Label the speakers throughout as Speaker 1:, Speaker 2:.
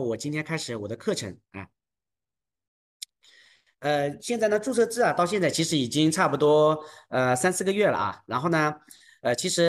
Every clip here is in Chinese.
Speaker 1: 我今天开始我的课程啊。呃，现在呢，注册制啊，到现在其实已经差不多呃三四个月了啊。然后呢，呃，其实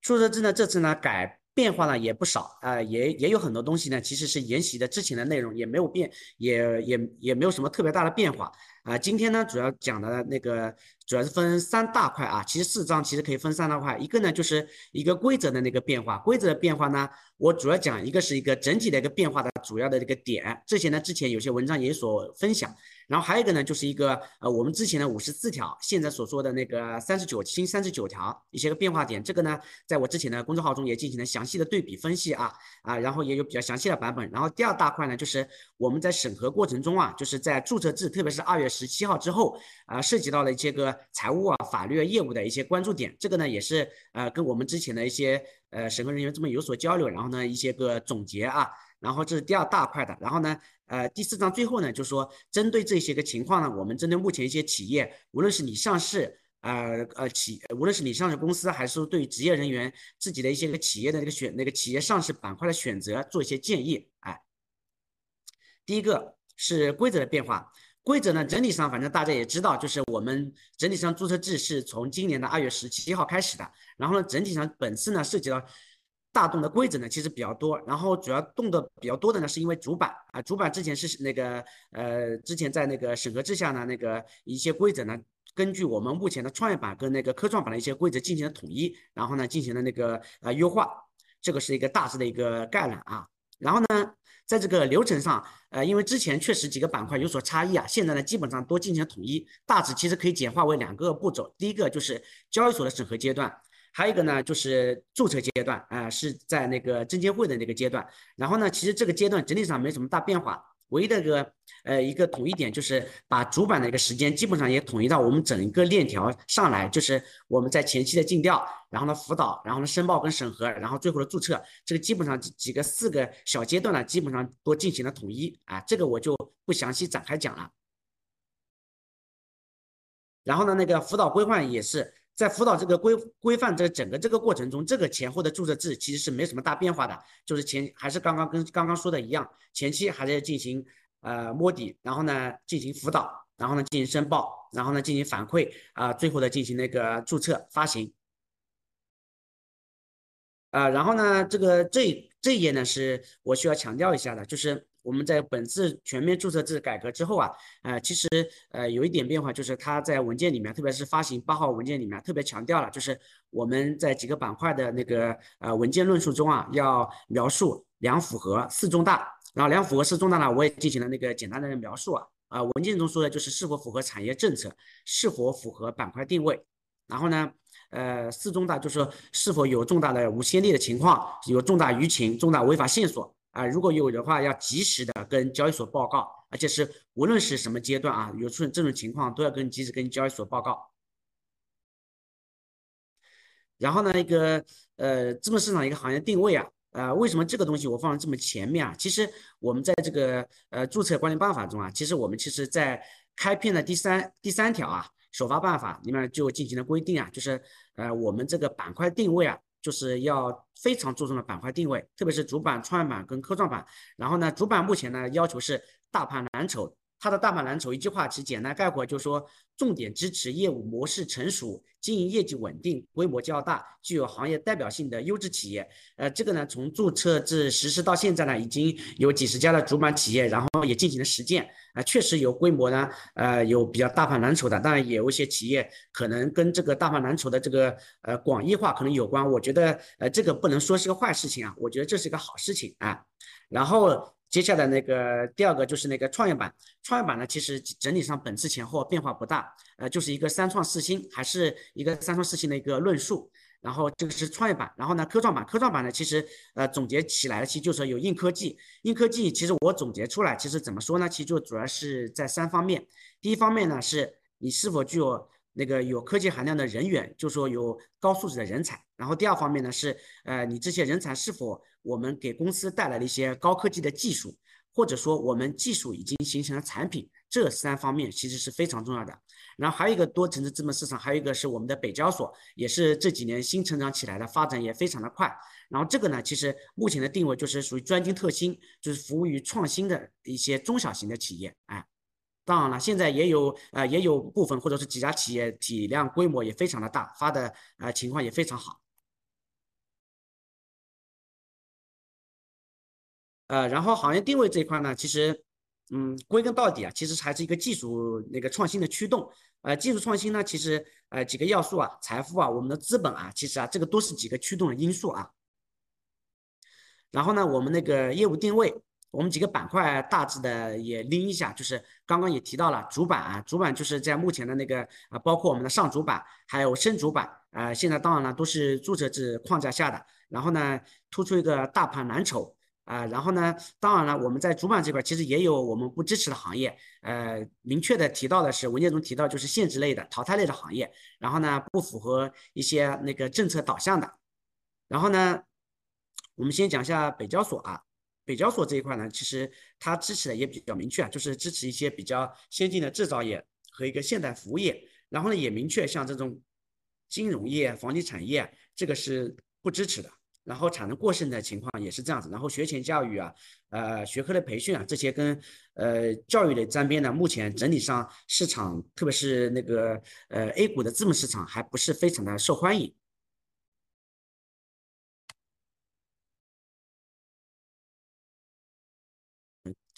Speaker 1: 注册制呢这次呢改变化呢也不少啊，也也有很多东西呢其实是沿袭的之前的内容，也没有变，也也也没有什么特别大的变化啊。今天呢主要讲的那个主要是分三大块啊，其实四章其实可以分三大块，一个呢就是一个规则的那个变化，规则的变化呢。我主要讲一个是一个整体的一个变化的主要的这个点，这些呢之前有些文章也所分享，然后还有一个呢就是一个呃我们之前的五十四条，现在所说的那个三十九新三十九条一些个变化点，这个呢在我之前的公众号中也进行了详细的对比分析啊啊，然后也有比较详细的版本，然后第二大块呢就是我们在审核过程中啊，就是在注册制，特别是二月十七号之后啊，涉及到了一些个财务啊、法律啊、业务的一些关注点，这个呢也是呃跟我们之前的一些。呃，审核人员这么有所交流，然后呢，一些个总结啊，然后这是第二大块的，然后呢，呃，第四章最后呢，就说针对这些个情况呢，我们针对目前一些企业，无论是你上市，呃呃企，无论是你上市公司，还是对职业人员自己的一些个企业的那个选那个企业上市板块的选择做一些建议，哎，第一个是规则的变化。规则呢，整体上反正大家也知道，就是我们整体上注册制是从今年的二月十七号开始的。然后呢，整体上本次呢涉及到大动的规则呢其实比较多。然后主要动的比较多的呢，是因为主板啊，主板之前是那个呃，之前在那个审核制下呢，那个一些规则呢，根据我们目前的创业板跟那个科创板的一些规则进行了统一，然后呢进行了那个呃优化，这个是一个大致的一个概览啊。然后呢。在这个流程上，呃，因为之前确实几个板块有所差异啊，现在呢基本上都进行统一，大致其实可以简化为两个步骤，第一个就是交易所的审核阶段，还有一个呢就是注册阶段，啊，是在那个证监会的那个阶段，然后呢，其实这个阶段整体上没什么大变化。唯一的一个呃一个统一点就是把主板的一个时间基本上也统一到我们整个链条上来，就是我们在前期的尽调，然后呢辅导，然后呢申报跟审核，然后最后的注册，这个基本上几几个四个小阶段呢，基本上都进行了统一啊，这个我就不详细展开讲了。然后呢，那个辅导规范也是。在辅导这个规规范这整个这个过程中，这个前后的注册制其实是没什么大变化的，就是前还是刚刚跟刚刚说的一样，前期还在进行呃摸底，然后呢进行辅导，然后呢进行申报，然后呢进行反馈啊，最后的进行那个注册发行。啊，然后呢这个这这一页呢是我需要强调一下的，就是。我们在本次全面注册制改革之后啊，呃，其实呃有一点变化，就是它在文件里面，特别是发行八号文件里面，特别强调了，就是我们在几个板块的那个呃文件论述中啊，要描述两符合四重大，然后两符合四重大呢，我也进行了那个简单的描述啊，啊文件中说的就是是否符合产业政策，是否符合板块定位，然后呢，呃四重大就是说是否有重大的无先例的情况，有重大舆情、重大违法线索。啊，如果有的话，要及时的跟交易所报告，而且是无论是什么阶段啊，有出现这种情况都要跟及时跟交易所报告。然后呢，一个呃资本市场一个行业定位啊，呃，为什么这个东西我放在这么前面啊？其实我们在这个呃注册管理办法中啊，其实我们其实在开篇的第三第三条啊，首发办法里面就进行了规定啊，就是呃我们这个板块定位啊。就是要非常注重的板块定位，特别是主板、创业板跟科创板。然后呢，主板目前呢要求是大盘蓝筹。它的大盘蓝筹一句话，其实简单概括就是说，重点支持业务模式成熟、经营业绩稳定、规模较大、具有行业代表性的优质企业。呃，这个呢，从注册制实施到现在呢，已经有几十家的主板企业，然后也进行了实践。啊，确实有规模呢，呃，有比较大盘蓝筹的，当然也有一些企业可能跟这个大盘蓝筹的这个呃广义化可能有关。我觉得呃这个不能说是个坏事情啊，我觉得这是一个好事情啊。然后。接下来那个第二个就是那个创业板，创业板呢，其实整体上本次前后变化不大，呃，就是一个三创四新，还是一个三创四新的一个论述。然后这个是创业板，然后呢，科创板，科创板呢，其实呃总结起来其实就是有硬科技，硬科技其实我总结出来，其实怎么说呢？其实就主要是在三方面，第一方面呢是你是否具有。那个有科技含量的人员，就说有高素质的人才。然后第二方面呢是，呃，你这些人才是否我们给公司带来了一些高科技的技术，或者说我们技术已经形成了产品，这三方面其实是非常重要的。然后还有一个多层次资本市场，还有一个是我们的北交所，也是这几年新成长起来的，发展也非常的快。然后这个呢，其实目前的定位就是属于专精特新，就是服务于创新的一些中小型的企业。哎，当然了，现在也有呃也有部分或者是几家企业体量规模也非常的大，发的呃情况也非常好。呃，然后行业定位这一块呢，其实。嗯，归根到底啊，其实还是一个技术那个创新的驱动。呃，技术创新呢，其实呃几个要素啊，财富啊，我们的资本啊，其实啊，这个都是几个驱动的因素啊。然后呢，我们那个业务定位，我们几个板块大致的也拎一下，就是刚刚也提到了主板啊，主板就是在目前的那个啊，包括我们的上主板还有深主板啊，现在当然了都是注册制框架下的。然后呢，突出一个大盘蓝筹。啊，然后呢，当然了，我们在主板这块其实也有我们不支持的行业，呃，明确的提到的是文件中提到就是限制类的、淘汰类的行业，然后呢，不符合一些那个政策导向的。然后呢，我们先讲一下北交所啊，北交所这一块呢，其实它支持的也比较明确啊，就是支持一些比较先进的制造业和一个现代服务业，然后呢，也明确像这种金融业、房地产业，这个是不支持的。然后产能过剩的情况也是这样子，然后学前教育啊，呃，学科的培训啊，这些跟呃教育的沾边呢，目前整体上市场，特别是那个呃 A 股的资本市场还不是非常的受欢迎。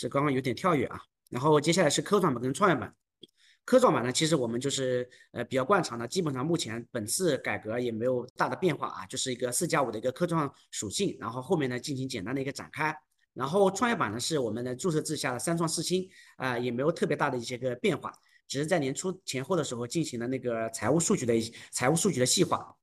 Speaker 1: 这刚刚有点跳跃啊，然后接下来是科创板跟创业板。科创板呢，其实我们就是呃比较惯常的，基本上目前本次改革也没有大的变化啊，就是一个四加五的一个科创属性，然后后面呢进行简单的一个展开。然后创业板呢是我们的注册制下的三创四新啊，也没有特别大的一些个变化，只是在年初前后的时候进行了那个财务数据的财务数据的细化。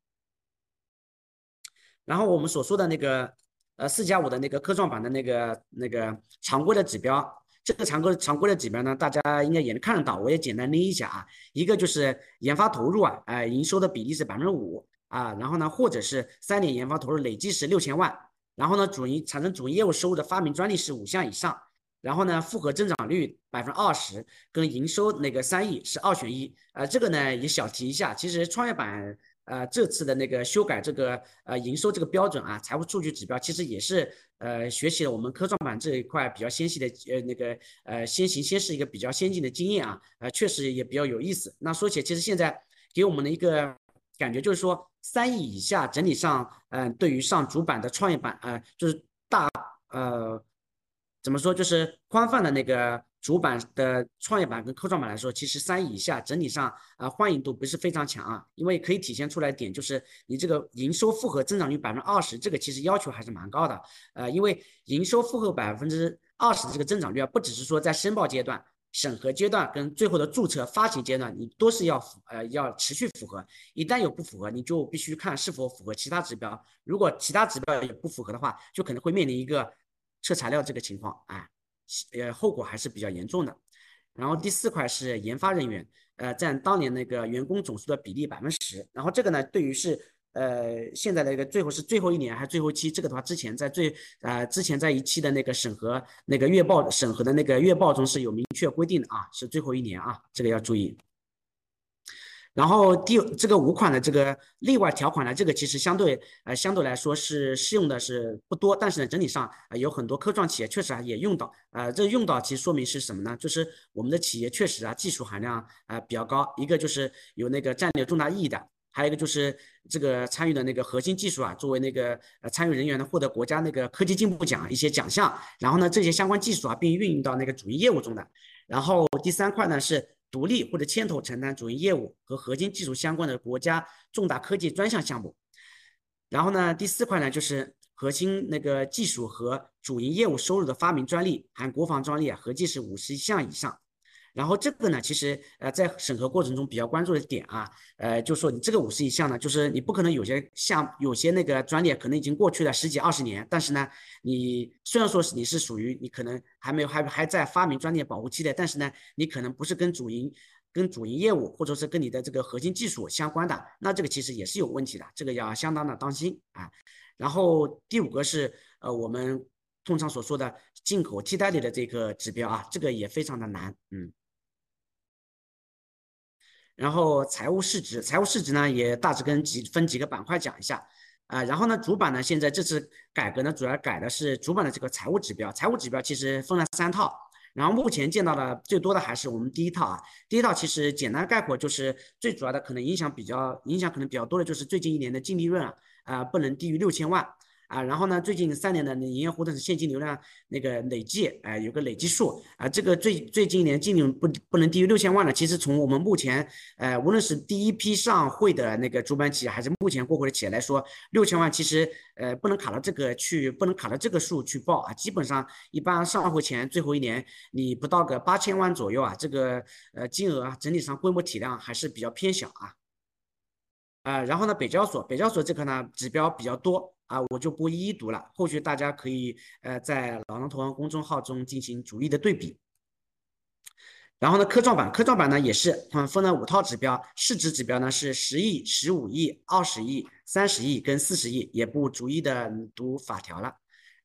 Speaker 1: 然后我们所说的那个呃四加五的那个科创板的那个那个常规的指标。这个常规常规的指标呢，大家应该也能看得到，我也简单拎一下啊。一个就是研发投入啊，呃，营收的比例是百分之五啊，然后呢，或者是三年研发投入累计是六千万，然后呢，主营产生主营业务收入的发明专利是五项以上，然后呢，复合增长率百分之二十，跟营收那个三亿是二选一。呃，这个呢也小提一下，其实创业板。呃，这次的那个修改这个呃营收这个标准啊，财务数据指标其实也是呃学习了我们科创板这一块比较先进的呃那个呃先行先试一个比较先进的经验啊，呃确实也比较有意思。那说起来，其实现在给我们的一个感觉就是说，三亿以下整体上，嗯，对于上主板的创业板呃，就是大呃怎么说，就是宽泛的那个。主板的创业板跟科创板来说，其实三以下整体上啊欢迎度不是非常强啊，因为可以体现出来点就是你这个营收复合增长率百分之二十，这个其实要求还是蛮高的。呃，因为营收复合百分之二十的这个增长率啊，不只是说在申报阶段、审核阶段跟最后的注册发行阶段，你都是要符呃要持续符合。一旦有不符合，你就必须看是否符合其他指标。如果其他指标也不符合的话，就可能会面临一个撤材料这个情况啊。呃，后果还是比较严重的。然后第四块是研发人员，呃，占当年那个员工总数的比例百分之十。然后这个呢，对于是呃现在的一个最后是最后一年还是最后期，这个的话之前在最呃之前在一期的那个审核那个月报审核的那个月报中是有明确规定的啊，是最后一年啊，这个要注意。然后第这个五款的这个例外条款呢，这个其实相对呃相对来说是适用的是不多，但是呢整体上呃有很多科创企业确实啊也用到，呃这用到其实说明是什么呢？就是我们的企业确实啊技术含量啊比较高，一个就是有那个战略重大意义的，还有一个就是这个参与的那个核心技术啊作为那个呃参与人员呢获得国家那个科技进步奖一些奖项，然后呢这些相关技术啊并运用到那个主营业务中的，然后第三块呢是。独立或者牵头承担主营业务和核心技术相关的国家重大科技专项项目。然后呢，第四块呢就是核心那个技术和主营业务收入的发明专利含国防专利啊，合计是五十项以上。然后这个呢，其实呃在审核过程中比较关注的点啊，呃就说你这个五十以项呢，就是你不可能有些项有些那个专利可能已经过去了十几二十年，但是呢，你虽然说是你是属于你可能还没有还还在发明专利保护期的，但是呢，你可能不是跟主营跟主营业务或者是跟你的这个核心技术相关的，那这个其实也是有问题的，这个要相当的当心啊。然后第五个是呃我们通常所说的进口替代率的这个指标啊，这个也非常的难，嗯。然后财务市值，财务市值呢也大致跟几分几个板块讲一下啊。然后呢，主板呢现在这次改革呢主要改的是主板的这个财务指标，财务指标其实分了三套。然后目前见到的最多的还是我们第一套啊，第一套其实简单概括就是最主要的可能影响比较影响可能比较多的就是最近一年的净利润啊，啊不能低于六千万。啊，然后呢，最近三年的营业活动现金流量那个累计，哎，有个累计数啊，这个最最近一年净利润不不能低于六千万了。其实从我们目前，呃，无论是第一批上会的那个主板企业，还是目前过会的企业来说，六千万其实呃不能卡到这个去，不能卡到这个数去报啊。基本上一般上会前最后一年，你不到个八千万左右啊，这个呃金额啊，整体上规模体量还是比较偏小啊。啊，然后呢，北交所，北交所这个呢指标比较多。啊，我就不一一读了，后续大家可以呃在老狼投行公众号中进行逐一的对比。然后呢，科创板，科创板呢也是嗯分了五套指标，市值指标呢是十亿、十五亿、二十亿、三十亿跟四十亿，也不逐一的读法条了。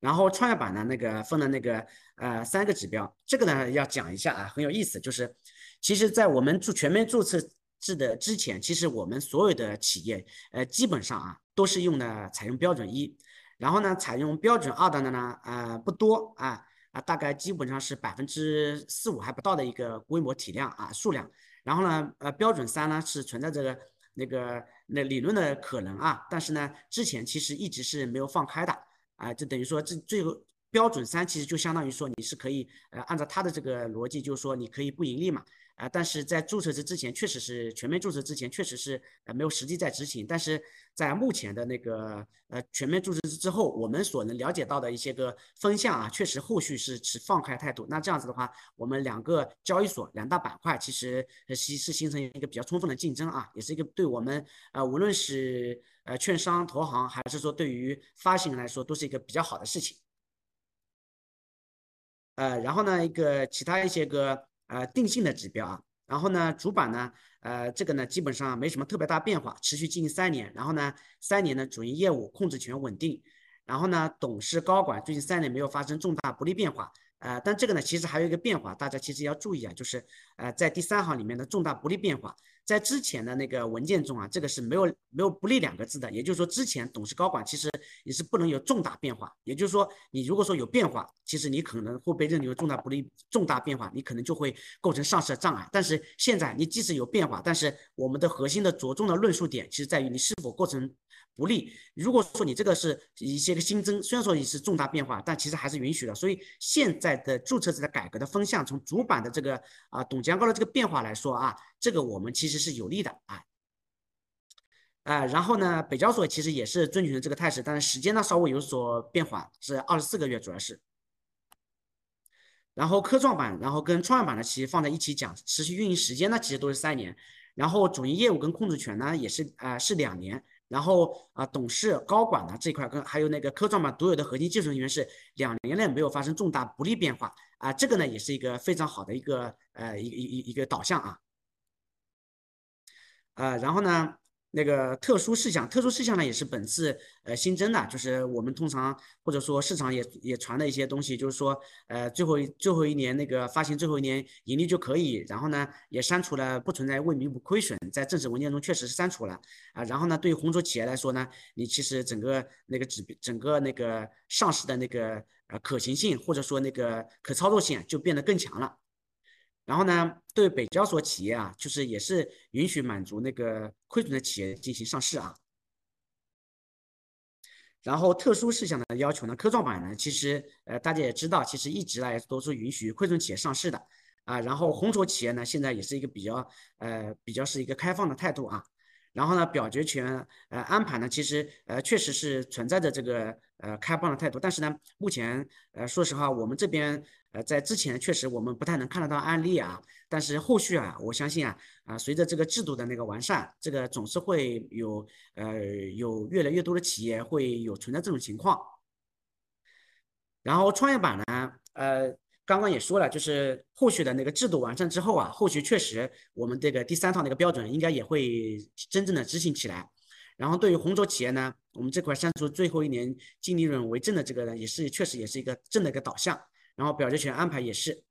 Speaker 1: 然后创业板呢那个分了那个呃三个指标，这个呢要讲一下啊，很有意思，就是其实在我们注全面注册制的之前，其实我们所有的企业呃基本上啊。都是用的采用标准一，然后呢，采用标准二的呢，呃，不多啊啊，大概基本上是百分之四五还不到的一个规模体量啊数量。然后呢，呃，标准三呢是存在这个那个那理论的可能啊，但是呢，之前其实一直是没有放开的啊，就等于说这最后标准三其实就相当于说你是可以呃按照它的这个逻辑，就是说你可以不盈利嘛。啊，但是在注册制之前，确实是全面注册之前，确实是呃没有实际在执行。但是在目前的那个呃全面注册制之后，我们所能了解到的一些个风向啊，确实后续是持放开态度。那这样子的话，我们两个交易所两大板块其实是是形成一个比较充分的竞争啊，也是一个对我们呃无论是呃券商投行还是说对于发行人来说，都是一个比较好的事情。呃，然后呢，一个其他一些个。呃，定性的指标啊，然后呢，主板呢，呃，这个呢，基本上没什么特别大变化，持续经营三年，然后呢，三年呢，主营业务控制权稳定，然后呢，董事高管最近三年没有发生重大不利变化。呃，但这个呢，其实还有一个变化，大家其实要注意啊，就是呃，在第三行里面的重大不利变化，在之前的那个文件中啊，这个是没有没有不利两个字的，也就是说，之前董事高管其实你是不能有重大变化，也就是说，你如果说有变化，其实你可能会被认定为重大不利，重大变化，你可能就会构成上市的障碍。但是现在你即使有变化，但是我们的核心的着重的论述点，其实在于你是否构成。不利。如果说你这个是一些个新增，虽然说你是重大变化，但其实还是允许的。所以现在的注册制的改革的风向，从主板的这个啊董监高的这个变化来说啊，这个我们其实是有利的啊。啊，然后呢，北交所其实也是遵循这个态势，但是时间呢稍微有所变缓，是二十四个月主要是。然后科创板，然后跟创业板呢其实放在一起讲，持续运营时间呢其实都是三年，然后主营业务跟控制权呢也是啊是两年。然后啊，董事、高管呢这一块跟还有那个科创板独有的核心技术人员是两年内没有发生重大不利变化啊，这个呢也是一个非常好的一个呃一一一一个导向啊，呃，然后呢。那个特殊事项，特殊事项呢也是本次呃新增的，就是我们通常或者说市场也也传的一些东西，就是说呃最后最后一年那个发行最后一年盈利就可以，然后呢也删除了不存在未弥补亏损，在正式文件中确实是删除了啊，然后呢对于红筹企业来说呢，你其实整个那个指整个那个上市的那个呃可行性或者说那个可操作性就变得更强了。然后呢，对北交所企业啊，就是也是允许满足那个亏损的企业进行上市啊。然后特殊事项的要求呢，科创板呢，其实呃大家也知道，其实一直来都是允许亏损企业上市的啊。然后红筹企业呢，现在也是一个比较呃比较是一个开放的态度啊。然后呢，表决权呃安排呢，其实呃确实是存在着这个呃开放的态度，但是呢，目前呃说实话，我们这边。呃，在之前确实我们不太能看得到案例啊，但是后续啊，我相信啊，啊，随着这个制度的那个完善，这个总是会有呃有越来越多的企业会有存在这种情况。然后创业板呢，呃，刚刚也说了，就是后续的那个制度完善之后啊，后续确实我们这个第三套那个标准应该也会真正的执行起来。然后对于红筹企业呢，我们这块删除最后一年净利润为正的这个呢，也是确实也是一个正的一个导向。然后表决权安排也是。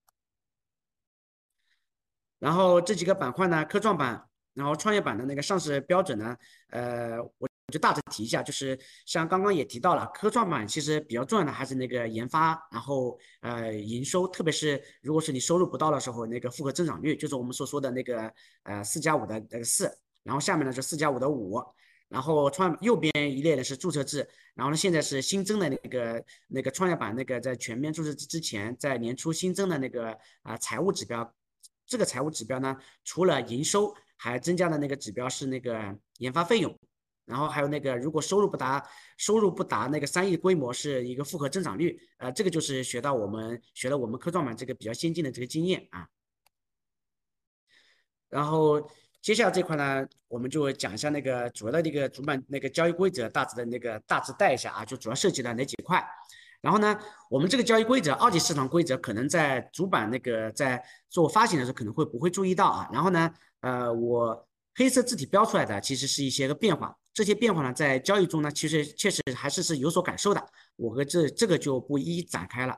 Speaker 1: 然后这几个板块呢，科创板，然后创业板的那个上市标准呢，呃，我我就大致提一下，就是像刚刚也提到了，科创板其实比较重要的还是那个研发，然后呃营收，特别是如果是你收入不到的时候，那个复合增长率，就是我们所说的那个呃四加五的那个四，然后下面呢是四加五的五。然后创右边一列的是注册制，然后呢现在是新增的那个那个创业板那个在全面注册制之前，在年初新增的那个啊财务指标，这个财务指标呢除了营收，还增加的那个指标是那个研发费用，然后还有那个如果收入不达收入不达那个三亿规模是一个复合增长率，呃这个就是学到我们学了我们科创板这个比较先进的这个经验啊，然后。接下来这块呢，我们就讲一下那个主要的那个主板那个交易规则，大致的那个大致带一下啊，就主要涉及的哪几块。然后呢，我们这个交易规则，二级市场规则，可能在主板那个在做发行的时候可能会不会注意到啊。然后呢，呃，我黑色字体标出来的其实是一些个变化，这些变化呢在交易中呢，其实确实还是是有所感受的。我和这这个就不一一展开了。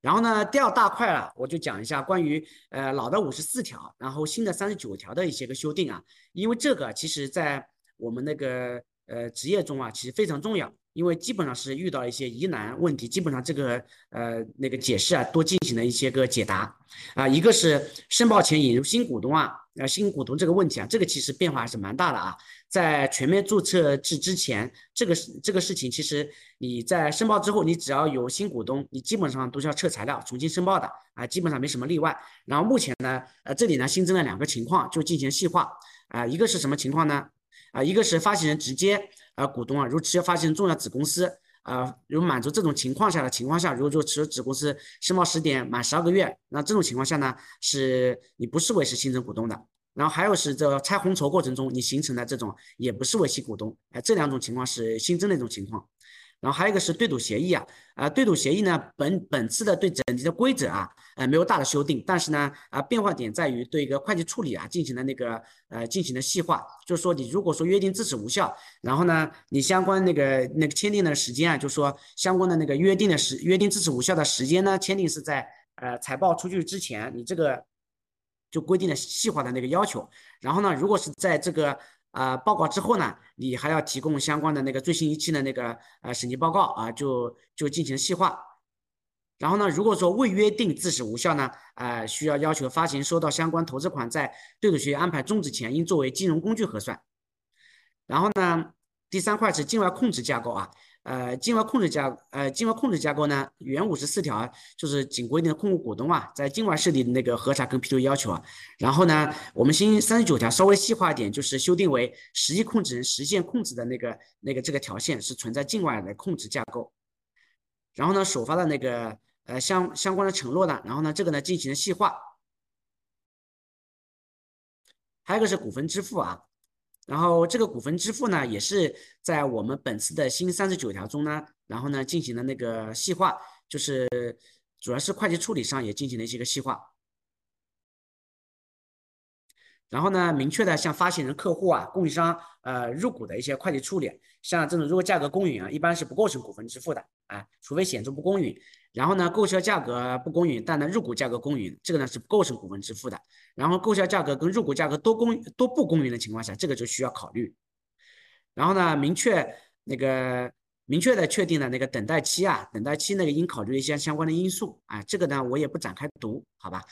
Speaker 1: 然后呢，第二大块了，我就讲一下关于呃老的五十四条，然后新的三十九条的一些个修订啊，因为这个其实在我们那个呃职业中啊，其实非常重要。因为基本上是遇到一些疑难问题，基本上这个呃那个解释啊，都进行了一些个解答啊。一个是申报前引入新股东啊，呃新股东这个问题啊，这个其实变化还是蛮大的啊。在全面注册制之前，这个这个事情，其实你在申报之后，你只要有新股东，你基本上都是要撤材料重新申报的啊，基本上没什么例外。然后目前呢，呃这里呢新增了两个情况，就进行细化啊。一个是什么情况呢？啊，一个是发行人直接。啊，股东啊，如持有发行重要子公司啊，如满足这种情况下的情况下，如果说持有子公司申报时点满十二个月，那这种情况下呢，是你不视为是新增股东的。然后还有是这拆红筹过程中你形成的这种也不视为新股东，哎，这两种情况是新增的一种情况。然后还有一个是对赌协议啊，啊，对赌协议呢，本本次的对整体的规则啊，呃，没有大的修订，但是呢，啊，变化点在于对一个会计处理啊进行了那个呃进行了细化，就是说你如果说约定自此无效，然后呢，你相关那个那个签订的时间啊，就是说相关的那个约定的时约定自此无效的时间呢，签订是在呃财报出具之前，你这个就规定了细化的那个要求，然后呢，如果是在这个。啊，报告之后呢，你还要提供相关的那个最新一期的那个呃审计报告啊，就就进行细化。然后呢，如果说未约定自始无效呢，呃，需要要求发行收到相关投资款在对赌协议安排终止前应作为金融工具核算。然后呢，第三块是境外控制架构啊。呃，境外控制架呃，境外控制架构呢，原五十四条就是仅规定控股股东啊，在境外设立的那个核查跟批注要求啊。然后呢，我们新三十九条稍微细化一点，就是修订为实际控制人实现控制的那个那个这个条线是存在境外的控制架构。然后呢，首发的那个呃相相关的承诺呢，然后呢，这个呢进行了细化。还有一个是股份支付啊。然后这个股份支付呢，也是在我们本次的新三十九条中呢，然后呢进行了那个细化，就是主要是会计处理上也进行了一些个细化。然后呢，明确的向发行人、客户啊、供应商呃入股的一些会计处理，像这种如果价格公允啊，一般是不构成股份支付的啊，除非显著不公允。然后呢，购销价格不公允，但呢入股价格公允，这个呢是不构成股份支付的。然后购销价格跟入股价格都公都不公允的情况下，这个就需要考虑。然后呢，明确那个明确的确定了那个等待期啊，等待期那个应考虑一些相关的因素啊，这个呢我也不展开读，好吧。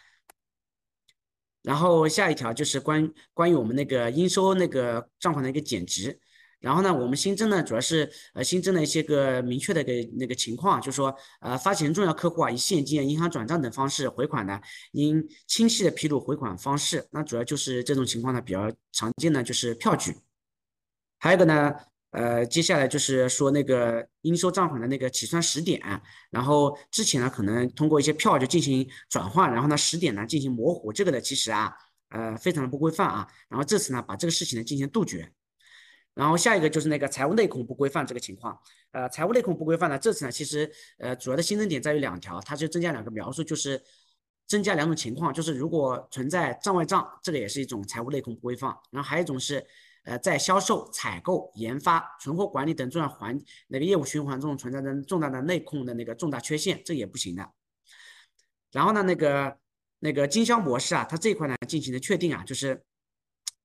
Speaker 1: 然后下一条就是关关于我们那个应收那个账款的一个减值。然后呢，我们新增呢，主要是呃新增了一些个明确的个那个情况，就是说呃发行重要客户啊以现金、银行转账等方式回款的，应清晰的披露回款方式。那主要就是这种情况呢比较常见的就是票据。还有一个呢，呃接下来就是说那个应收账款的那个起算时点，然后之前呢可能通过一些票就进行转换，然后呢时点呢进行模糊，这个呢其实啊呃非常的不规范啊。然后这次呢把这个事情呢进行杜绝。然后下一个就是那个财务内控不规范这个情况，呃，财务内控不规范呢，这次呢，其实呃主要的新增点在于两条，它就增加两个描述，就是增加两种情况，就是如果存在账外账，这个也是一种财务内控不规范。然后还有一种是，呃，在销售、采购、研发、存货管理等重要环那个业务循环中存在的重大的内控的那个重大缺陷，这也不行的。然后呢，那个那个经销模式啊，它这一块呢进行的确定啊，就是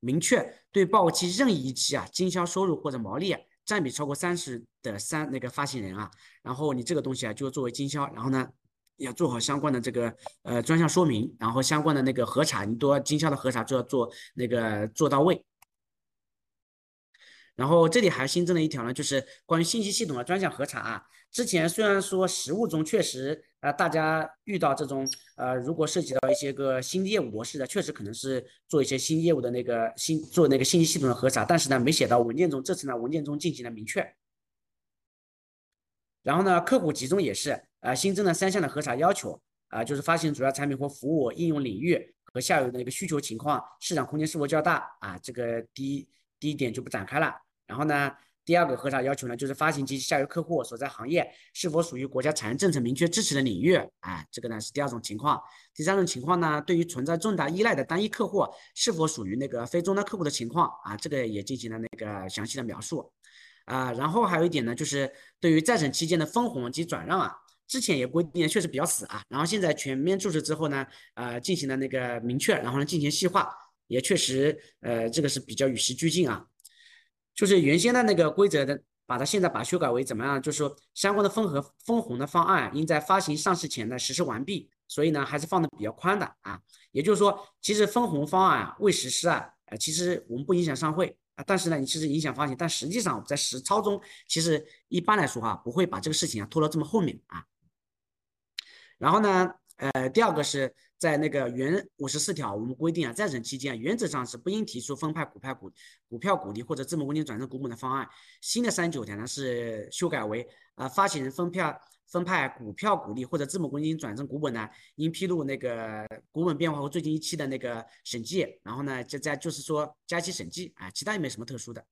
Speaker 1: 明确对报告期任意一期啊，经销收入或者毛利占比超过三十的三那个发行人啊，然后你这个东西啊就作为经销，然后呢。要做好相关的这个呃专项说明，然后相关的那个核查，你都要经销的核查就要做那个做到位。然后这里还新增了一条呢，就是关于信息系统的专项核查啊。之前虽然说实务中确实啊，大家遇到这种呃，如果涉及到一些个新业务模式的，确实可能是做一些新业务的那个新做那个信息系统的核查，但是呢没写到文件中，这次呢文件中进行了明确。然后呢，客户集中也是。啊，新增了三项的核查要求啊，就是发行主要产品或服务应用领域和下游的一个需求情况，市场空间是否较大啊？这个第一第一点就不展开了。然后呢，第二个核查要求呢，就是发行及下游客户所在行业是否属于国家产业政策明确支持的领域啊？这个呢是第二种情况。第三种情况呢，对于存在重大依赖的单一客户是否属于那个非终端客户的情况啊？这个也进行了那个详细的描述啊。然后还有一点呢，就是对于在审期间的分红及转让啊。之前也规定确实比较死啊，然后现在全面注释之后呢，呃，进行了那个明确，然后呢进行细化，也确实，呃，这个是比较与时俱进啊。就是原先的那个规则的，把它现在把修改为怎么样？就是说相关的分和分红的方案应在发行上市前呢实施完毕，所以呢还是放的比较宽的啊。也就是说，其实分红方案未实施啊，呃，其实我们不影响上会啊，但是呢你其实影响发行，但实际上在实操中，其实一般来说哈不会把这个事情啊拖到这么后面啊。然后呢，呃，第二个是在那个原五十四条，我们规定啊，再审期间原则上是不应提出分派股票股股票股利或者资本公积金转正股本的方案。新的三十九条呢是修改为，呃，发行人分票分派股票股利或者资本公积金转正股本呢，应披露那个股本变化和最近一期的那个审计。然后呢，就在就是说加期审计啊，其他也没什么特殊的。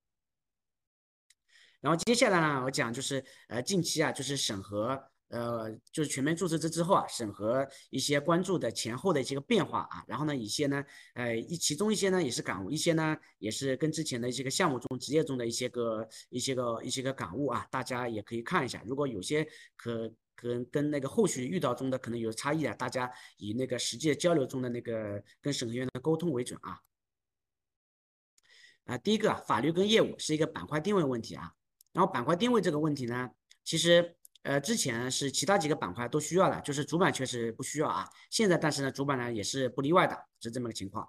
Speaker 1: 然后接下来呢，我讲就是呃，近期啊，就是审核。呃，就是全面注册制之后啊，审核一些关注的前后的一些个变化啊，然后呢，一些呢，呃，一其中一些呢也是感悟，一些呢也是跟之前的一些个项目中、职业中的一些个一些个一些个感悟啊，大家也可以看一下。如果有些可跟跟那个后续遇到中的可能有差异啊，大家以那个实际交流中的那个跟审核员的沟通为准啊。啊，第一个法律跟业务是一个板块定位问题啊，然后板块定位这个问题呢，其实。呃，之前是其他几个板块都需要的，就是主板确实不需要啊。现在但是呢，主板呢也是不例外的，是这么个情况。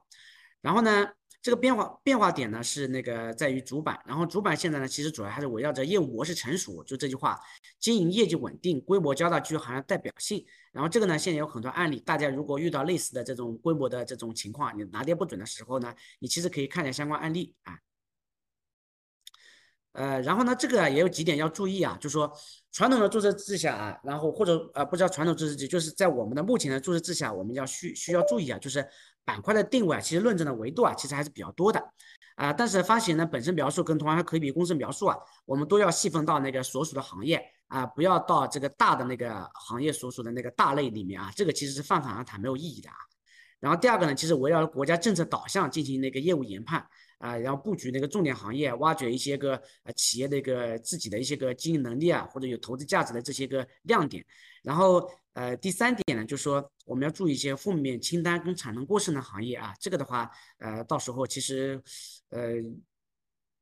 Speaker 1: 然后呢，这个变化变化点呢是那个在于主板。然后主板现在呢，其实主要还是围绕着业务模式成熟，就这句话，经营业绩稳定，规模较大，具有行业代表性。然后这个呢，现在有很多案例，大家如果遇到类似的这种规模的这种情况，你拿捏不准的时候呢，你其实可以看一下相关案例啊。呃，然后呢，这个也有几点要注意啊，就说传统的注册制下啊，然后或者呃不叫传统注册制，就是在我们的目前的注册制下，我们要需需要注意啊，就是板块的定位啊，其实论证的维度啊，其实还是比较多的啊。但是发行人本身描述跟同行可比公司描述啊，我们都要细分到那个所属的行业啊，不要到这个大的那个行业所属的那个大类里面啊，这个其实是泛泛而谈没有意义的啊。然后第二个呢，其实围绕国家政策导向进行那个业务研判。啊，然后布局那个重点行业，挖掘一些个呃企业的一个自己的一些个经营能力啊，或者有投资价值的这些个亮点。然后呃，第三点呢，就是说我们要注意一些负面清单跟产能过剩的行业啊。这个的话，呃，到时候其实呃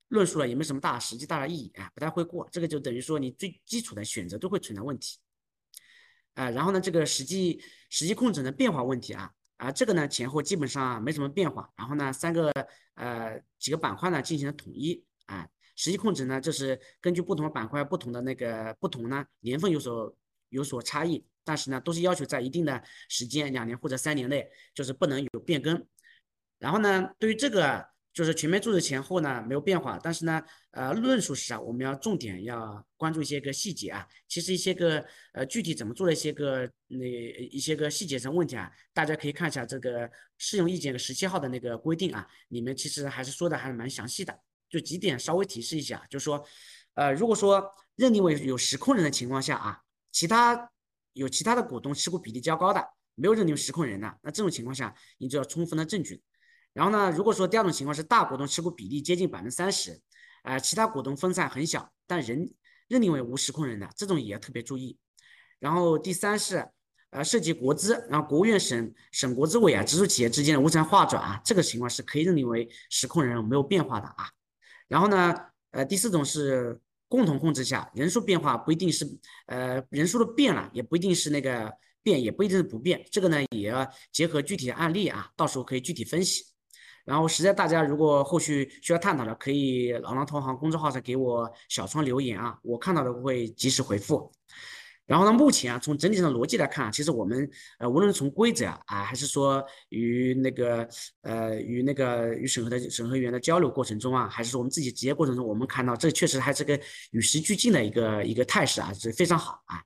Speaker 1: 论述了也没什么大实际大的意义啊，不太会过。这个就等于说你最基础的选择都会存在问题。啊，然后呢，这个实际实际控制的变化问题啊。啊，这个呢前后基本上没什么变化，然后呢三个呃几个板块呢进行了统一啊，实际控制呢就是根据不同板块不同的那个不同呢年份有所有所差异，但是呢都是要求在一定的时间两年或者三年内就是不能有变更，然后呢对于这个。就是全面注册前后呢没有变化，但是呢，呃，论述时啊我们要重点要关注一些个细节啊。其实一些个呃具体怎么做的一些个那一些个细节上问题啊，大家可以看一下这个适用意见十七号的那个规定啊，里面其实还是说的还是蛮详细的。就几点稍微提示一下，就是说，呃，如果说认定为有实控人的情况下啊，其他有其他的股东持股比例较高的。没有认定为实控人的，那这种情况下，你就要充分的证据。然后呢，如果说第二种情况是大股东持股比例接近百分之三十，啊，其他股东分散很小，但仍认定为无实控人的，这种也要特别注意。然后第三是，呃，涉及国资，然后国务院省省国资委啊，直属企业之间的无偿划转啊，这个情况是可以认定为实控人没有变化的啊。然后呢，呃，第四种是共同控制下人数变化不一定是，呃，人数的变了也不一定是那个变，也不一定是不变，这个呢也要结合具体的案例啊，到时候可以具体分析。然后实在大家如果后续需要探讨的，可以老狼同行公众号上给我小窗留言啊，我看到的会及时回复。然后呢，目前啊，从整体上的逻辑来看，其实我们呃，无论从规则啊，还是说与那个呃，与那个与审核的审核员的交流过程中啊，还是说我们自己执业过程中，我们看到这确实还是个与时俱进的一个一个态势啊，是非常好啊。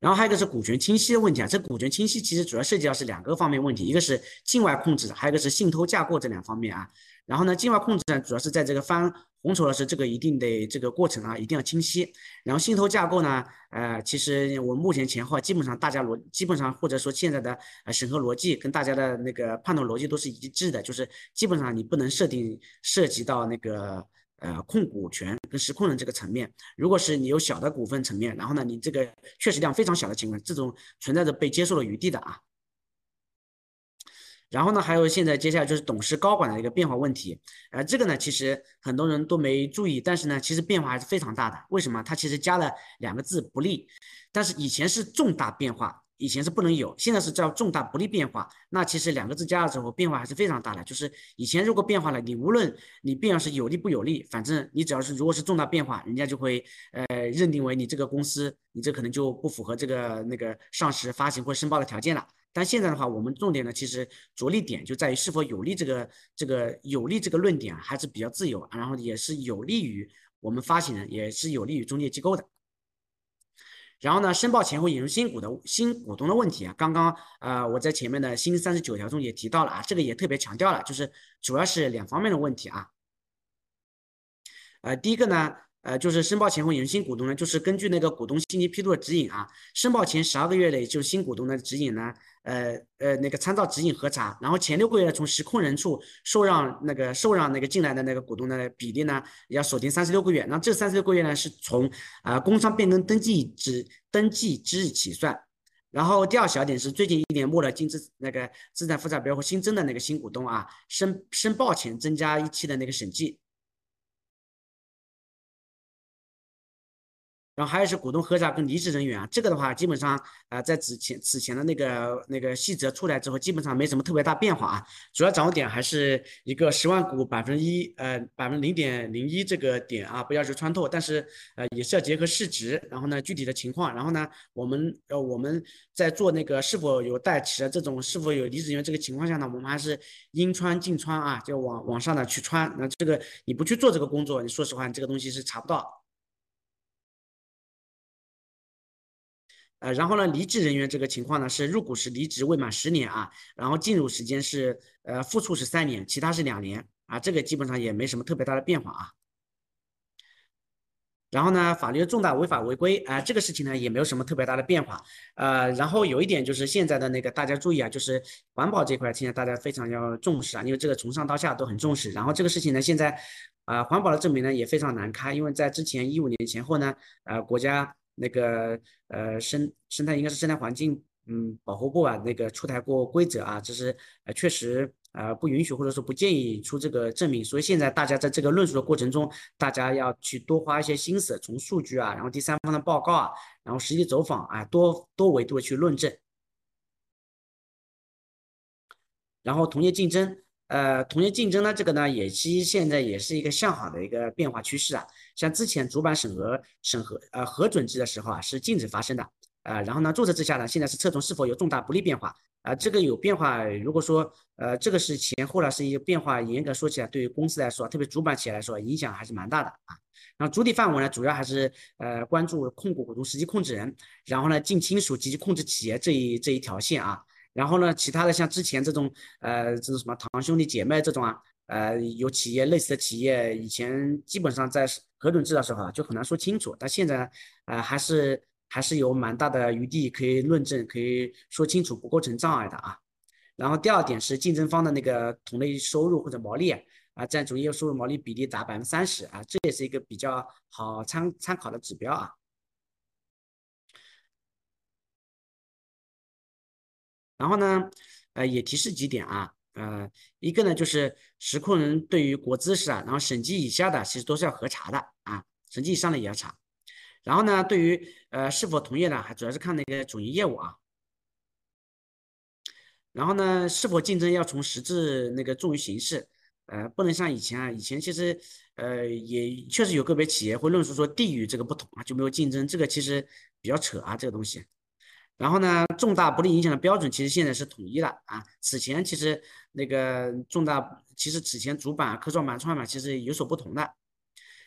Speaker 1: 然后还有一个是股权清晰的问题啊，这股权清晰其实主要涉及到是两个方面问题，一个是境外控制，还有一个是信托架构这两方面啊。然后呢，境外控制呢，主要是在这个翻红筹的时候，这个一定得这个过程啊，一定要清晰。然后信托架构呢，呃，其实我目前前后基本上大家逻基本上或者说现在的呃审核逻辑跟大家的那个判断逻辑都是一致的，就是基本上你不能设定涉及到那个。呃，控股权跟实控人这个层面，如果是你有小的股份层面，然后呢，你这个确实量非常小的情况，这种存在着被接受的余地的啊。然后呢，还有现在接下来就是董事高管的一个变化问题，呃，这个呢其实很多人都没注意，但是呢，其实变化还是非常大的。为什么？它其实加了两个字不利，但是以前是重大变化。以前是不能有，现在是叫重大不利变化。那其实两个字加了之后，变化还是非常大的。就是以前如果变化了，你无论你变化是有利不有利，反正你只要是如果是重大变化，人家就会呃认定为你这个公司，你这可能就不符合这个那个上市发行或申报的条件了。但现在的话，我们重点呢，其实着力点就在于是否有利这个这个有利这个论点还是比较自由，然后也是有利于我们发行人，也是有利于中介机构的。然后呢，申报前后引入新股的新股东的问题啊，刚刚呃我在前面的新三十九条中也提到了啊，这个也特别强调了，就是主要是两方面的问题啊。呃，第一个呢。呃，就是申报前后引入新股东呢，就是根据那个股东信息披露的指引啊，申报前十二个月内就新股东的指引呢，呃呃那个参照指引核查，然后前六个月从实控人处受让那个受让那个进来的那个股东的比例呢，要锁定三十六个月，那这三十六个月呢是从啊工商变更登记之登记之日起算，然后第二小点是最近一年末的净资那个资产负债表或新增的那个新股东啊，申申报前增加一期的那个审计。然后还有是股东核查跟离职人员啊，这个的话基本上啊，在之前此前的那个那个细则出来之后，基本上没什么特别大变化啊。主要掌握点还是一个十万股百分之一呃百分之零点零一这个点啊，不要去穿透，但是呃也是要结合市值，然后呢具体的情况，然后呢我们呃我们在做那个是否有代持这种是否有离职人员这个情况下呢，我们还是应穿尽穿啊，就往往上的去穿。那这个你不去做这个工作，你说实话你，这个东西是查不到。呃，然后呢，离职人员这个情况呢是入股时离职未满十年啊，然后进入时间是呃复出是三年，其他是两年啊，这个基本上也没什么特别大的变化啊。然后呢，法律重大违法违规啊，这个事情呢也没有什么特别大的变化。呃，然后有一点就是现在的那个大家注意啊，就是环保这块现在大家非常要重视啊，因为这个从上到下都很重视。然后这个事情呢，现在啊环保的证明呢也非常难开，因为在之前一五年前后呢，呃国家。那个呃生生态应该是生态环境嗯保护部啊那个出台过规则啊，就是呃确实呃不允许或者说不建议出这个证明，所以现在大家在这个论述的过程中，大家要去多花一些心思，从数据啊，然后第三方的报告啊，然后实际走访啊，多多维度的去论证，然后同业竞争。呃，同业竞争呢，这个呢，也其实现在也是一个向好的一个变化趋势啊。像之前主板审核审核呃核准制的时候啊，是禁止发生的啊。然后呢，注册制下呢，现在是侧重是否有重大不利变化啊。这个有变化，如果说呃这个是前后呢是一个变化，严格说起来，对于公司来说，特别主板企业来说，影响还是蛮大的啊。然后主体范围呢，主要还是呃关注控股股东实际控制人，然后呢近亲属及其控制企业这一这一条线啊。然后呢，其他的像之前这种，呃，这种什么堂兄弟姐妹这种啊，呃，有企业类似的企业，以前基本上在核准制的时候啊，就很难说清楚。但现在，呃，还是还是有蛮大的余地可以论证，可以说清楚，不构成障碍的啊。然后第二点是竞争方的那个同类收入或者毛利啊，占总业务收入毛利比例达百分之三十啊，这也是一个比较好参参考的指标啊。然后呢，呃，也提示几点啊，呃，一个呢就是实控人对于国资是啊，然后省级以下的其实都是要核查的啊，省级以上的也要查。然后呢，对于呃是否同业呢，还主要是看那个主营业务啊。然后呢，是否竞争要从实质那个重于形式，呃，不能像以前啊，以前其实呃也确实有个别企业会论述说地域这个不同啊就没有竞争，这个其实比较扯啊这个东西。然后呢，重大不利影响的标准其实现在是统一了啊。此前其实那个重大，其实此前主板、科创板、创业板其实有所不同的。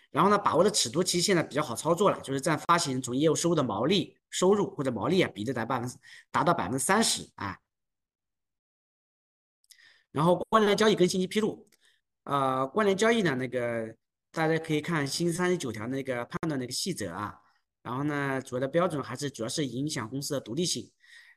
Speaker 1: 然后呢，把握的尺度其实现在比较好操作了，就是占发行总业务收入的毛利收入或者毛利啊，比例达百分达到百分之三十啊。然后关联交易跟信息披露，呃，关联交易呢，那个大家可以看新三十九条那个判断那个细则啊。然后呢，主要的标准还是主要是影响公司的独立性。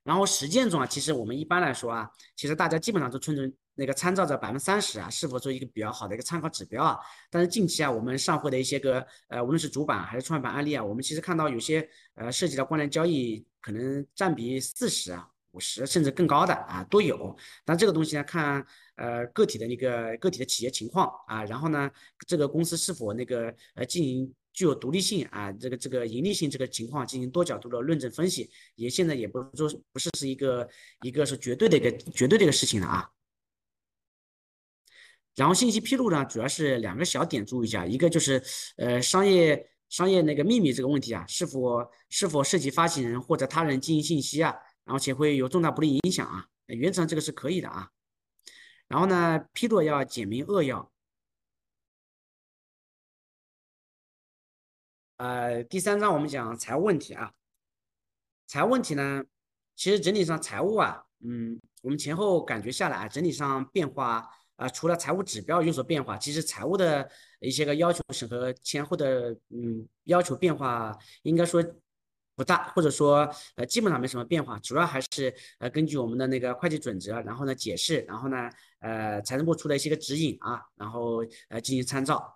Speaker 1: 然后实践中啊，其实我们一般来说啊，其实大家基本上都遵从那个参照着百分之三十啊，是否做一个比较好的一个参考指标啊。但是近期啊，我们上会的一些个呃，无论是主板还是创业板案例啊，我们其实看到有些呃涉及到关联交易，可能占比四十啊、五十甚至更高的啊都有。但这个东西呢，看呃个体的那个个体的企业情况啊，然后呢，这个公司是否那个呃经营。具有独立性啊，这个这个盈利性这个情况进行多角度的论证分析，也现在也不说不是是一个一个是绝对的一个绝对的一个事情了啊。然后信息披露呢，主要是两个小点注意一下，一个就是呃商业商业那个秘密这个问题啊，是否是否涉及发行人或者他人经营信息啊，然后且会有重大不利影响啊，原则上这个是可以的啊。然后呢，披露要简明扼要。呃，第三章我们讲财务问题啊。财务问题呢，其实整体上财务啊，嗯，我们前后感觉下来啊，整体上变化啊，除了财务指标有所变化，其实财务的一些个要求审核前后的嗯要求变化，应该说不大，或者说呃基本上没什么变化，主要还是呃根据我们的那个会计准则，然后呢解释，然后呢呃财政部出的一些个指引啊，然后呃进行参照。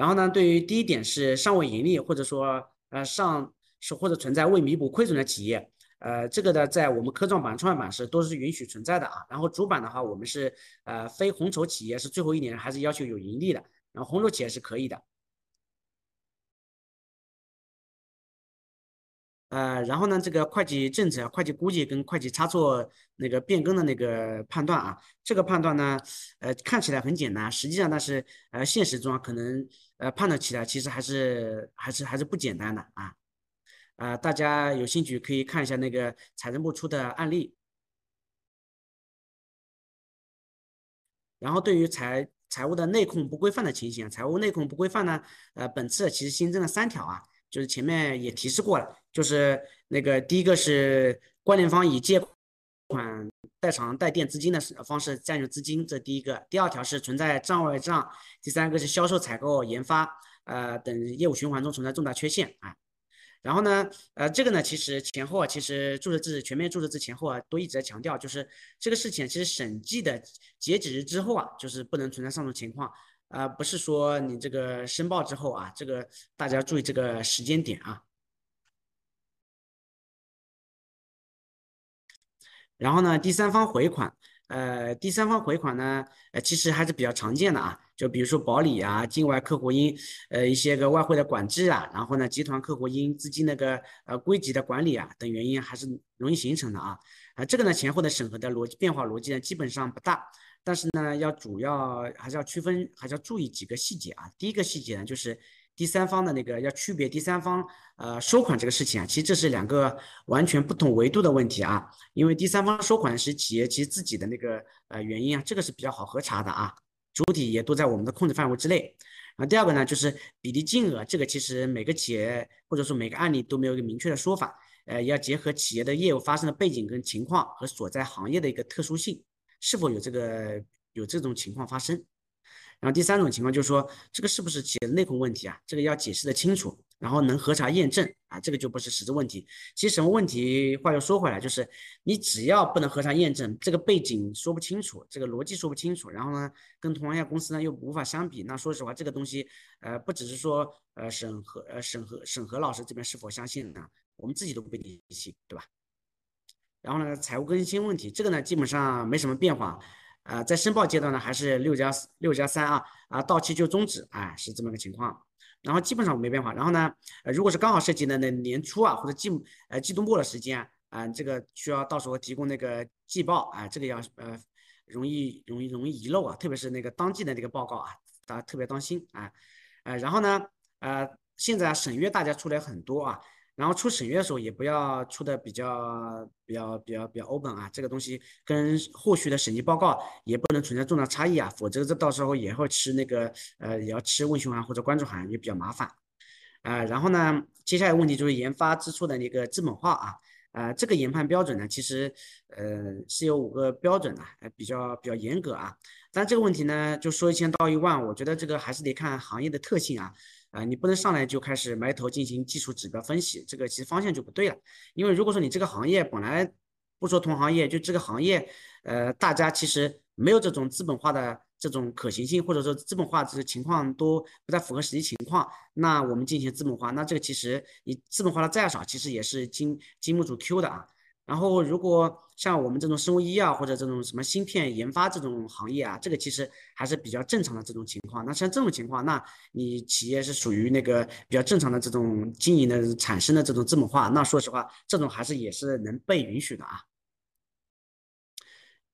Speaker 1: 然后呢，对于第一点是尚未盈利，或者说呃上是或者存在未弥补亏损的企业，呃，这个呢在我们科创板、创业板是都是允许存在的啊。然后主板的话，我们是呃非红筹企业是最后一年还是要求有盈利的，然后红筹企业是可以的。呃，然后呢，这个会计政策、会计估计跟会计差错那个变更的那个判断啊，这个判断呢，呃，看起来很简单，实际上但是呃现实中啊，可能呃判断起来其实还是还是还是不简单的啊。啊，大家有兴趣可以看一下那个财政部出的案例。然后对于财财务的内控不规范的情形，财务内控不规范呢，呃，本次其实新增了三条啊。就是前面也提示过了，就是那个第一个是关联方以借款代偿代垫资金的方式占用资金，这第一个；第二条是存在账外账；第三个是销售、采购、研发呃等业务循环中存在重大缺陷啊。然后呢，呃，这个呢，其实前后啊，其实注册制全面注册制前后啊，都一直在强调，就是这个事情其实审计的截止日之后啊，就是不能存在上述情况。啊，不是说你这个申报之后啊，这个大家注意这个时间点啊。然后呢，第三方回款，呃，第三方回款呢，呃，其实还是比较常见的啊。就比如说保理啊，境外客户因呃一些个外汇的管制啊，然后呢，集团客户因资金那个呃归集的管理啊等原因，还是容易形成的啊。啊，这个呢前后的审核的逻辑变化逻辑呢基本上不大。但是呢，要主要还是要区分，还是要注意几个细节啊。第一个细节呢，就是第三方的那个要区别第三方呃收款这个事情啊，其实这是两个完全不同维度的问题啊。因为第三方收款是企业其实自己的那个呃原因啊，这个是比较好核查的啊，主体也都在我们的控制范围之内。然后第二个呢，就是比例金额，这个其实每个企业或者说每个案例都没有一个明确的说法，呃，要结合企业的业务发生的背景跟情况和所在行业的一个特殊性。是否有这个有这种情况发生？然后第三种情况就是说，这个是不是企业内控问题啊？这个要解释的清楚。然后能核查验证啊，这个就不是实质问题。其实什么问题？话又说回来，就是你只要不能核查验证，这个背景说不清楚，这个逻辑说不清楚，然后呢，跟同行业公司呢又无法相比，那说实话，这个东西呃，不只是说呃审核呃审核审核老师这边是否相信呢，我们自己都不理信，对吧？然后呢，财务更新问题，这个呢基本上没什么变化。啊，在申报阶段呢，还是六加六加三啊啊，到期就终止，啊，是这么个情况。然后基本上没变化。然后呢，呃，如果是刚好涉及的那年初啊或者季呃季度末的时间啊，这个需要到时候提供那个季报啊，这个要呃容易容易容易遗漏啊，特别是那个当季的那个报告啊，大家特别当心啊。呃，然后呢，呃，现在审阅大家出来很多啊。然后出审阅的时候也不要出的比较比较比较比较 open 啊，这个东西跟后续的审计报告也不能存在重大差异啊，否则这到时候也会吃那个呃也要吃问询函或者关注函也比较麻烦，啊，然后呢，接下来问题就是研发支出的那个资本化啊，呃，这个研判标准呢，其实呃是有五个标准的，呃比较比较严格啊，但这个问题呢，就说一千道一万，我觉得这个还是得看行业的特性啊。啊，你不能上来就开始埋头进行技术指标分析，这个其实方向就不对了。因为如果说你这个行业本来不说同行业，就这个行业，呃，大家其实没有这种资本化的这种可行性，或者说资本化这个情况都不太符合实际情况，那我们进行资本化，那这个其实你资本化的再少，其实也是经经不住 Q 的啊。然后，如果像我们这种生物医药或者这种什么芯片研发这种行业啊，这个其实还是比较正常的这种情况。那像这种情况，那你企业是属于那个比较正常的这种经营的产生的这种资本化，那说实话，这种还是也是能被允许的啊。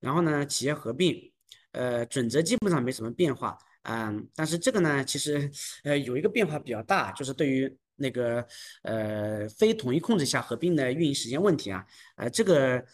Speaker 1: 然后呢，企业合并，呃，准则基本上没什么变化，嗯，但是这个呢，其实呃有一个变化比较大，就是对于。那个呃，非统一控制下合并的运营时间问题啊，呃，这个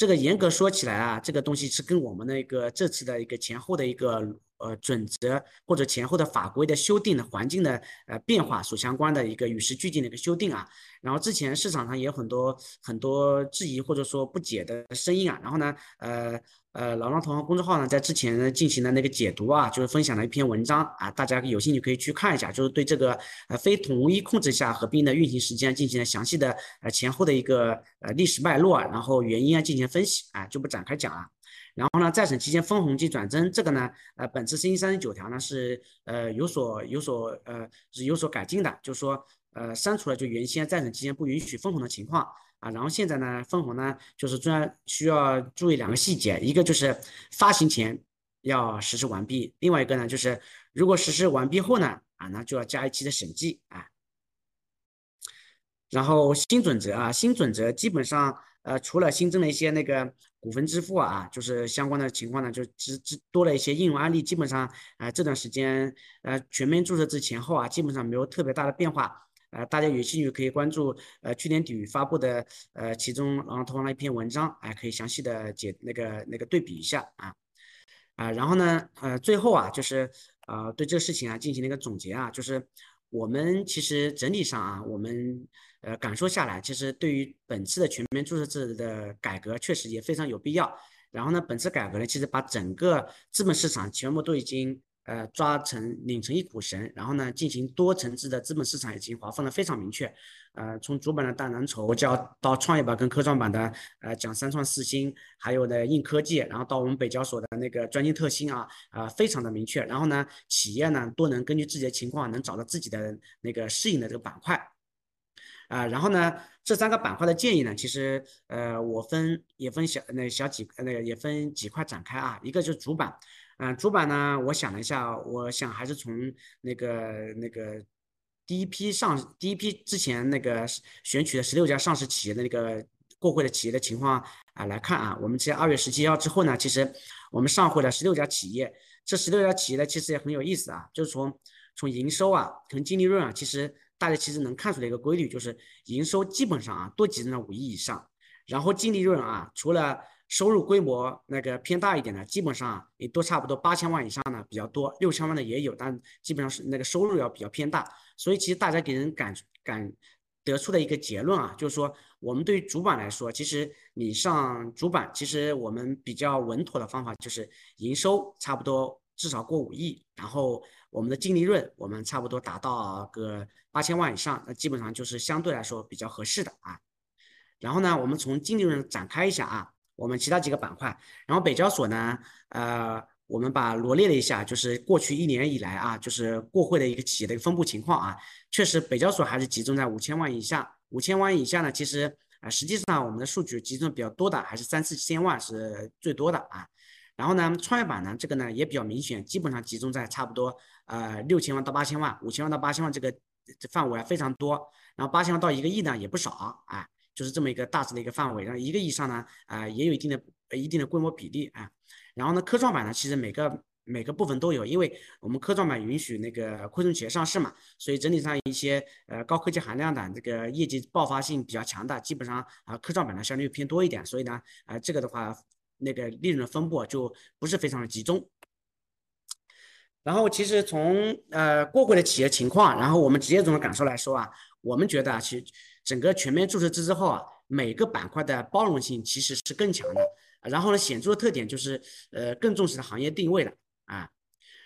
Speaker 1: 这个严格说起来啊，这个东西是跟我们那个这次的一个前后的一个呃准则或者前后的法规的修订的环境的呃变化所相关的一个与时俱进的一个修订啊。然后之前市场上也有很多很多质疑或者说不解的声音啊，然后呢，呃。呃，老张同行公众号呢，在之前呢进行了那个解读啊，就是分享了一篇文章啊，大家有兴趣可以去看一下，就是对这个呃非统一控制下合并的运行时间进行了详细的呃前后的一个呃历史脉络啊，然后原因啊进行分析啊，就不展开讲了。然后呢，在审期间分红及转增这个呢，呃，本次新三十九条呢是呃有所有所呃是有所改进的，就是说呃删除了就原先在审期间不允许分红的情况。啊，然后现在呢，分红呢，就是专需要注意两个细节，一个就是发行前要实施完毕，另外一个呢，就是如果实施完毕后呢，啊，那就要加一期的审计啊。然后新准则啊，新准则基本上呃，除了新增了一些那个股份支付啊，就是相关的情况呢，就只只多了一些应用案例，基本上啊，这段时间呃，全面注册制前后啊，基本上没有特别大的变化。呃，大家有兴趣可以关注呃去年底发布的呃其中然后投放了一篇文章，哎，可以详细的解那个那个对比一下啊啊，然后呢呃最后啊就是啊对这个事情啊进行了一个总结啊，就是我们其实整体上啊我们呃感受下来，其实对于本次的全面注册制的改革确实也非常有必要。然后呢，本次改革呢其实把整个资本市场全部都已经。呃，抓成拧成一股绳，然后呢，进行多层次的资本市场已经划分的非常明确。呃，从主板的大蓝筹，叫到创业板跟科创板的呃讲三创四新，还有呢硬科技，然后到我们北交所的那个专精特新啊，啊，非常的明确。然后呢，企业呢都能根据自己的情况，能找到自己的那个适应的这个板块。啊，然后呢，这三个板块的建议呢，其实呃，我分也分小那小几那个也分几块展开啊，一个就是主板。嗯，主板呢？我想了一下，我想还是从那个那个第一批上第一批之前那个选取的十六家上市企业的那个过会的企业的情况啊来看啊。我们在二月十七号之后呢，其实我们上会了十六家企业。这十六家企业呢，其实也很有意思啊，就是从从营收啊，从净利润啊，其实大家其实能看出来一个规律，就是营收基本上啊都集中在五亿以上，然后净利润啊，除了收入规模那个偏大一点的，基本上也都差不多八千万以上的比较多，六千万的也有，但基本上是那个收入要比较偏大。所以其实大家给人感感得出的一个结论啊，就是说我们对于主板来说，其实你上主板，其实我们比较稳妥的方法就是营收差不多至少过五亿，然后我们的净利润我们差不多达到个八千万以上，那基本上就是相对来说比较合适的啊。然后呢，我们从净利润展开一下啊，我们其他几个板块，然后北交所呢，呃，我们把罗列了一下，就是过去一年以来啊，就是过会的一个企业的一个分布情况啊，确实北交所还是集中在五千万以下，五千万以下呢，其实啊，实际上我们的数据集中比较多的还是三四千万是最多的啊。然后呢，创业板呢，这个呢也比较明显，基本上集中在差不多呃六千万到八千万，五千万到八千万这个这范围非常多，然后八千万到一个亿呢也不少啊。就是这么一个大致的一个范围，然后一个以上呢，啊，也有一定的一定的规模比例啊。然后呢，科创板呢，其实每个每个部分都有，因为我们科创板允许那个亏损企业上市嘛，所以整体上一些呃高科技含量的这个业绩爆发性比较强的，基本上啊科创板呢相对偏多一点，所以呢，啊这个的话，那个利润的分布就不是非常的集中。然后其实从呃过会的企业情况，然后我们职业中的感受来说啊，我们觉得啊，其实。整个全面注册制之后啊，每个板块的包容性其实是更强的。然后呢，显著的特点就是，呃，更重视的行业定位了啊。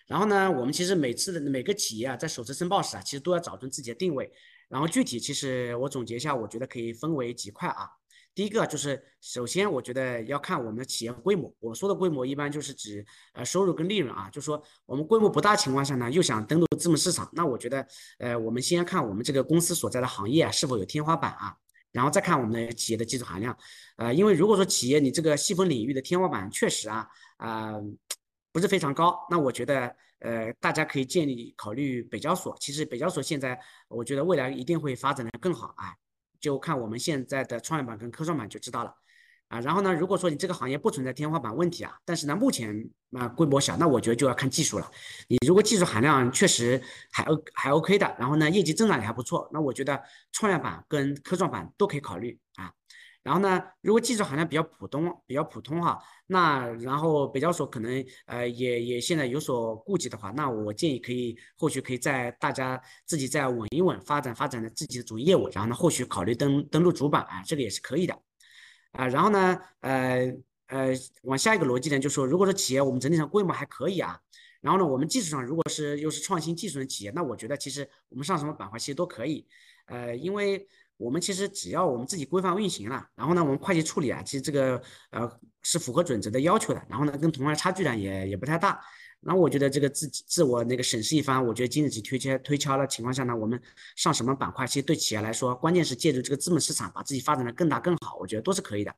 Speaker 1: 然后呢，我们其实每次的每个企业啊，在首次申报时啊，其实都要找准自己的定位。然后具体其实我总结一下，我觉得可以分为几块啊。第一个就是，首先我觉得要看我们的企业规模。我说的规模一般就是指呃收入跟利润啊，就说我们规模不大情况下呢，又想登陆资本市场，那我觉得呃我们先看我们这个公司所在的行业啊是否有天花板啊，然后再看我们的企业的技术含量。呃，因为如果说企业你这个细分领域的天花板确实啊啊不是非常高，那我觉得呃大家可以建议考虑北交所。其实北交所现在我觉得未来一定会发展的更好啊。就看我们现在的创业板跟科创板就知道了，啊，然后呢，如果说你这个行业不存在天花板问题啊，但是呢，目前啊规模小，那我觉得就要看技术了。你如果技术含量确实还 O 还 OK 的，然后呢，业绩增长也还不错，那我觉得创业板跟科创板都可以考虑啊。然后呢，如果技术含量比较普通，比较普通哈，那然后北交所可能呃也也现在有所顾忌的话，那我建议可以后续可以在大家自己再稳一稳，发展发展的自己的主业务，然后呢后续考虑登登录主板啊，这个也是可以的啊。然后呢，呃呃往下一个逻辑呢，就是说如果说企业我们整体上规模还可以啊，然后呢我们技术上如果是又是创新技术的企业，那我觉得其实我们上什么板块其实都可以，呃因为。我们其实只要我们自己规范运行了，然后呢，我们会计处理啊，其实这个呃是符合准则的要求的，然后呢，跟同行差距呢也也不太大。那我觉得这个自己自我那个审视一番，我觉得经得起推敲推敲的情况下呢，我们上什么板块，其实对企业来说，关键是借助这个资本市场把自己发展的更大更好，我觉得都是可以的。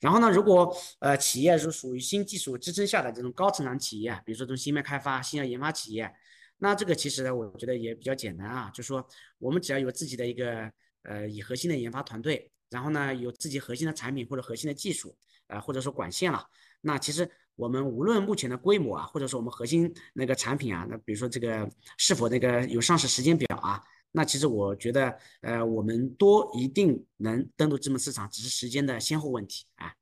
Speaker 1: 然后呢，如果呃企业是属于新技术支撑下的这种高成长企业，比如说这种芯片开发、新药研发企业，那这个其实呢，我觉得也比较简单啊，就说我们只要有自己的一个。呃，以核心的研发团队，然后呢，有自己核心的产品或者核心的技术，呃，或者说管线了。那其实我们无论目前的规模啊，或者说我们核心那个产品啊，那比如说这个是否那个有上市时间表啊，那其实我觉得，呃，我们都一定能登陆资本市场，只是时间的先后问题啊。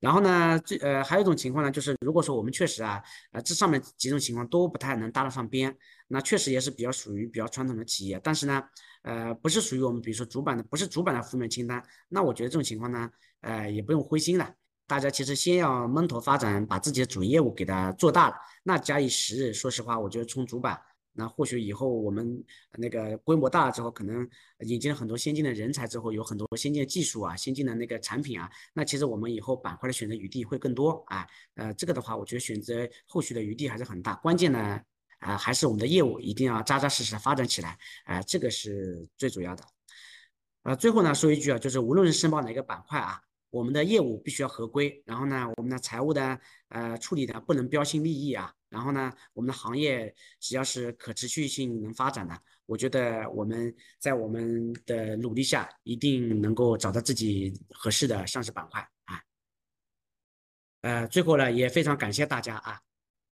Speaker 1: 然后呢，最呃还有一种情况呢，就是如果说我们确实啊，呃这上面几种情况都不太能搭得上边，那确实也是比较属于比较传统的企业，但是呢，呃不是属于我们比如说主板的，不是主板的负面清单，那我觉得这种情况呢，呃也不用灰心了，大家其实先要闷头发展，把自己的主业务给它做大了，那假以时日，说实话，我觉得冲主板。那或许以后我们那个规模大了之后，可能引进了很多先进的人才之后，有很多先进的技术啊、先进的那个产品啊，那其实我们以后板块的选择余地会更多啊。呃，这个的话，我觉得选择后续的余地还是很大。关键呢，啊，还是我们的业务一定要扎扎实实的发展起来，啊，这个是最主要的。呃，最后呢，说一句啊，就是无论是申报哪个板块啊。我们的业务必须要合规，然后呢，我们的财务的呃处理的不能标新立异啊，然后呢，我们的行业只要是可持续性能发展的，我觉得我们在我们的努力下，一定能够找到自己合适的上市板块啊。呃，最后呢，也非常感谢大家啊。